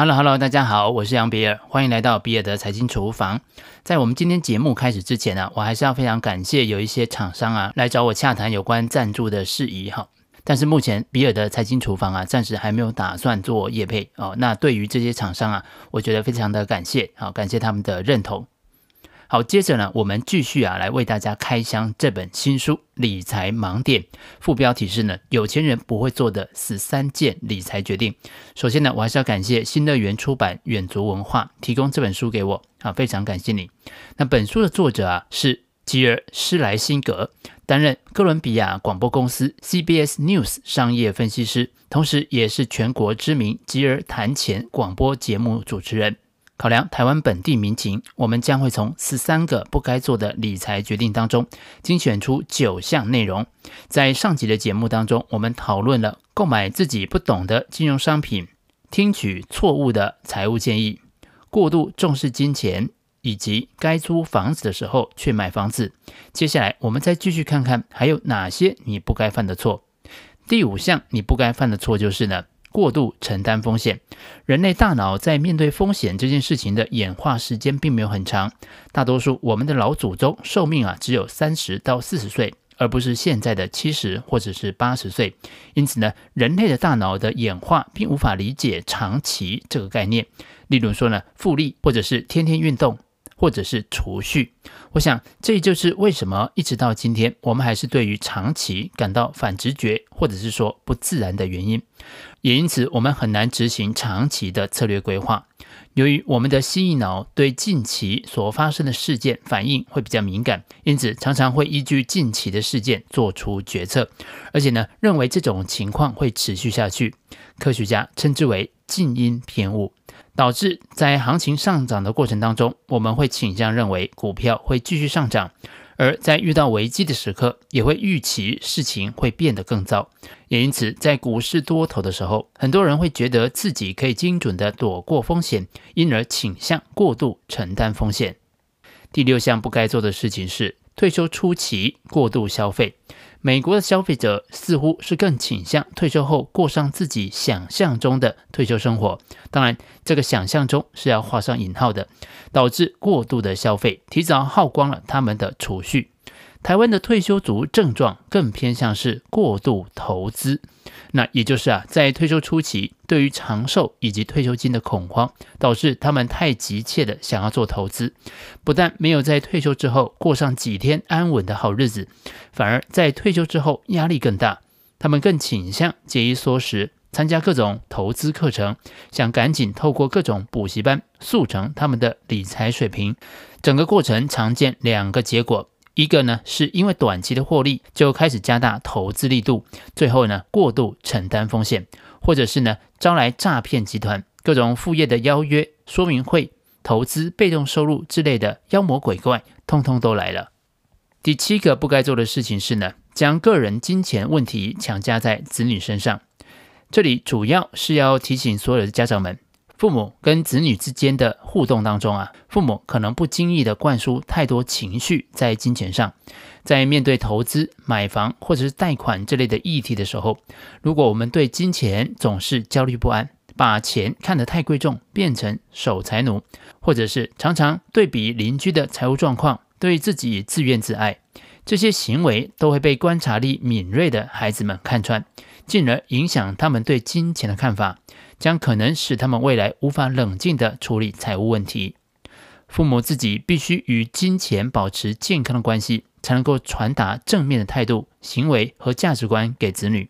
Hello，Hello，大家好，我是杨比尔，欢迎来到比尔的财经厨房。在我们今天节目开始之前呢、啊，我还是要非常感谢有一些厂商啊来找我洽谈有关赞助的事宜哈。但是目前比尔的财经厨房啊，暂时还没有打算做业配哦。那对于这些厂商啊，我觉得非常的感谢，好，感谢他们的认同。好，接着呢，我们继续啊，来为大家开箱这本新书《理财盲点》，副标题是呢，有钱人不会做的十三件理财决定。首先呢，我还是要感谢新乐园出版、远足文化提供这本书给我，啊，非常感谢你。那本书的作者啊，是吉尔施莱辛格，担任哥伦比亚广播公司 CBS News 商业分析师，同时也是全国知名吉尔谈钱广播节目主持人。考量台湾本地民情，我们将会从十三个不该做的理财决定当中精选出九项内容。在上集的节目当中，我们讨论了购买自己不懂的金融商品、听取错误的财务建议、过度重视金钱，以及该租房子的时候却买房子。接下来，我们再继续看看还有哪些你不该犯的错。第五项你不该犯的错就是呢，过度承担风险，人类大脑在面对风险这件事情的演化时间并没有很长。大多数我们的老祖宗寿命啊只有三十到四十岁，而不是现在的七十或者是八十岁。因此呢，人类的大脑的演化并无法理解长期这个概念。例如说呢，复利或者是天天运动。或者是储蓄，我想这就是为什么一直到今天，我们还是对于长期感到反直觉，或者是说不自然的原因。也因此，我们很难执行长期的策略规划。由于我们的蜥蜴脑对近期所发生的事件反应会比较敏感，因此常常会依据近期的事件做出决策，而且呢，认为这种情况会持续下去。科学家称之为近因偏误。导致在行情上涨的过程当中，我们会倾向认为股票会继续上涨，而在遇到危机的时刻，也会预期事情会变得更糟。也因此，在股市多头的时候，很多人会觉得自己可以精准地躲过风险，因而倾向过度承担风险。第六项不该做的事情是退休初期过度消费。美国的消费者似乎是更倾向退休后过上自己想象中的退休生活，当然，这个想象中是要画上引号的，导致过度的消费，提早耗光了他们的储蓄。台湾的退休族症状更偏向是过度投资，那也就是啊，在退休初期，对于长寿以及退休金的恐慌，导致他们太急切的想要做投资，不但没有在退休之后过上几天安稳的好日子，反而在退休之后压力更大，他们更倾向节衣缩食，参加各种投资课程，想赶紧透过各种补习班速成他们的理财水平。整个过程常见两个结果。一个呢，是因为短期的获利就开始加大投资力度，最后呢，过度承担风险，或者是呢，招来诈骗集团各种副业的邀约、说明会、投资被动收入之类的妖魔鬼怪，通通都来了。第七个不该做的事情是呢，将个人金钱问题强加在子女身上。这里主要是要提醒所有的家长们。父母跟子女之间的互动当中啊，父母可能不经意地灌输太多情绪在金钱上，在面对投资、买房或者是贷款这类的议题的时候，如果我们对金钱总是焦虑不安，把钱看得太贵重，变成守财奴，或者是常常对比邻居的财务状况，对自己自怨自艾，这些行为都会被观察力敏锐的孩子们看穿，进而影响他们对金钱的看法。将可能使他们未来无法冷静地处理财务问题。父母自己必须与金钱保持健康的关系，才能够传达正面的态度、行为和价值观给子女。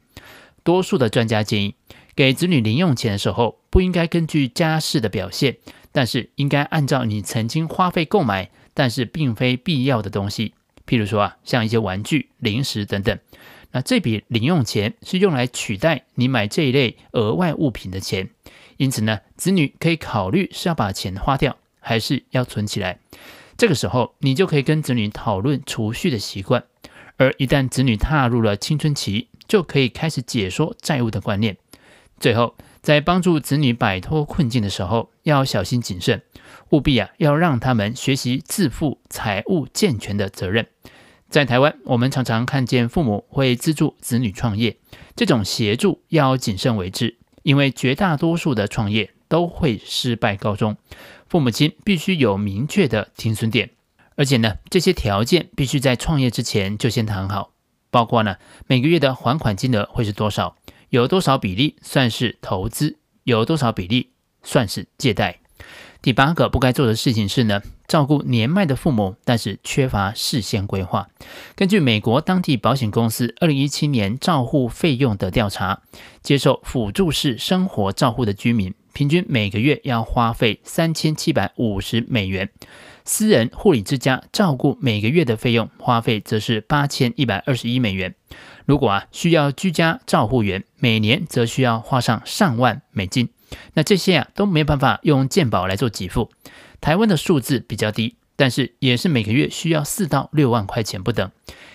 多数的专家建议，给子女零用钱的时候，不应该根据家世的表现，但是应该按照你曾经花费购买，但是并非必要的东西，譬如说啊，像一些玩具、零食等等。那这笔零用钱是用来取代你买这一类额外物品的钱，因此呢，子女可以考虑是要把钱花掉，还是要存起来。这个时候，你就可以跟子女讨论储蓄的习惯。而一旦子女踏入了青春期，就可以开始解说债务的观念。最后，在帮助子女摆脱困境的时候，要小心谨慎，务必啊要让他们学习自负财务健全的责任。在台湾，我们常常看见父母会资助子女创业，这种协助要谨慎为之，因为绝大多数的创业都会失败告终。父母亲必须有明确的停损点，而且呢，这些条件必须在创业之前就先谈好，包括呢，每个月的还款金额会是多少，有多少比例算是投资，有多少比例算是借贷。第八个不该做的事情是呢，照顾年迈的父母，但是缺乏事先规划。根据美国当地保险公司二零一七年照护费用的调查，接受辅助式生活照护的居民，平均每个月要花费三千七百五十美元；私人护理之家照顾每个月的费用花费则是八千一百二十一美元。如果啊需要居家照护员，每年则需要花上上万美金。那这些啊都没办法用健保来做给付。台湾的数字比较低，但是也是每个月需要四到六万块钱不等。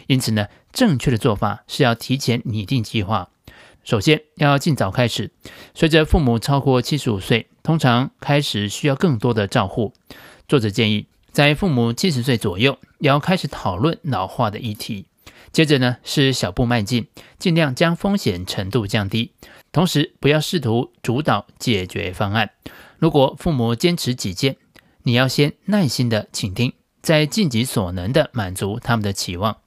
因此呢，正确的做法是要提前拟定计划。首先要尽早开始。随着父母超过七十五岁，通常开始需要更多的照护。作者建议，在父母七十岁左右，要开始讨论老化的议题。接着呢，是小步迈进，尽量将风险程度降低。同时，不要试图主导解决方案。如果父母坚持己见，你要先耐心地倾听，再尽己所能地满足他们的期望。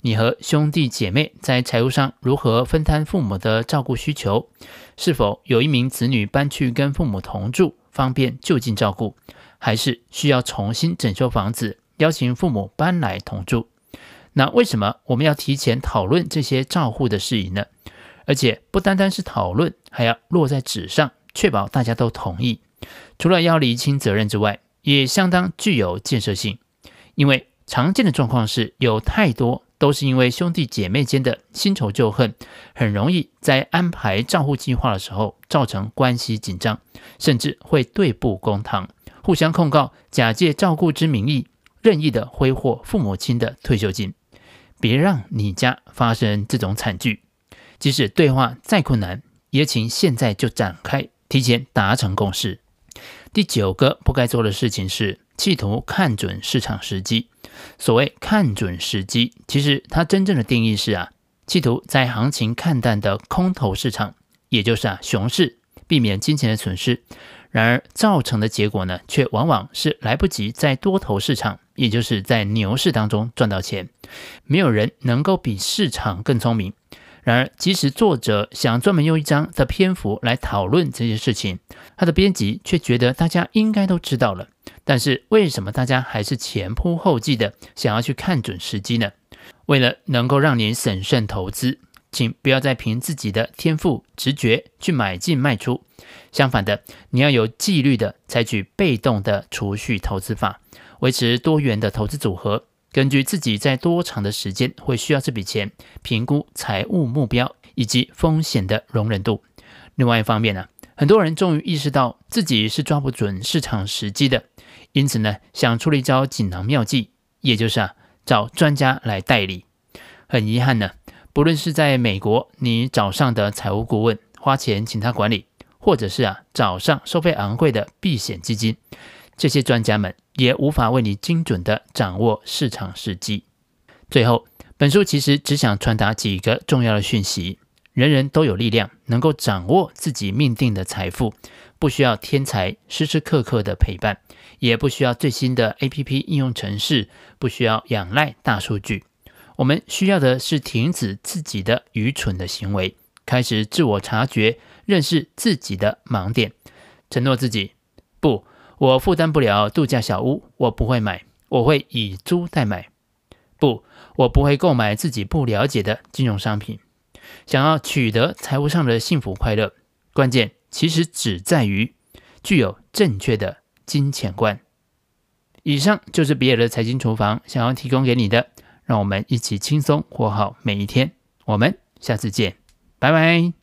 你和兄弟姐妹在财务上如何分摊父母的照顾需求？是否有一名子女搬去跟父母同住，方便就近照顾？还是需要重新整修房子，邀请父母搬来同住？那为什么我们要提前讨论这些照护的事宜呢？而且不单单是讨论，还要落在纸上，确保大家都同意。除了要厘清责任之外，也相当具有建设性。因为常见的状况是，有太多都是因为兄弟姐妹间的新仇旧恨，很容易在安排照护计划的时候造成关系紧张，甚至会对簿公堂，互相控告，假借照顾之名义，任意的挥霍父母亲的退休金。别让你家发生这种惨剧。即使对话再困难，也请现在就展开，提前达成共识。第九个不该做的事情是企图看准市场时机。所谓看准时机，其实它真正的定义是啊，企图在行情看淡的空头市场，也就是啊熊市，避免金钱的损失。然而造成的结果呢，却往往是来不及在多头市场，也就是在牛市当中赚到钱。没有人能够比市场更聪明。然而，即使作者想专门用一章的篇幅来讨论这些事情，他的编辑却觉得大家应该都知道了。但是，为什么大家还是前仆后继的想要去看准时机呢？为了能够让你审慎投资，请不要再凭自己的天赋直觉去买进卖出。相反的，你要有纪律的采取被动的储蓄投资法，维持多元的投资组合。根据自己在多长的时间会需要这笔钱，评估财务目标以及风险的容忍度。另外一方面呢，很多人终于意识到自己是抓不准市场时机的，因此呢，想出了一招锦囊妙计，也就是啊，找专家来代理。很遗憾呢，不论是在美国，你找上的财务顾问，花钱请他管理，或者是啊，找上收费昂贵的避险基金。这些专家们也无法为你精准地掌握市场时机。最后，本书其实只想传达几个重要的讯息：人人都有力量，能够掌握自己命定的财富，不需要天才时时刻刻的陪伴，也不需要最新的 APP 应用程式，不需要仰赖大数据。我们需要的是停止自己的愚蠢的行为，开始自我察觉，认识自己的盲点，承诺自己不。我负担不了度假小屋，我不会买，我会以租代买。不，我不会购买自己不了解的金融商品。想要取得财务上的幸福快乐，关键其实只在于具有正确的金钱观。以上就是比尔的财经厨房想要提供给你的，让我们一起轻松活好每一天。我们下次见，拜拜。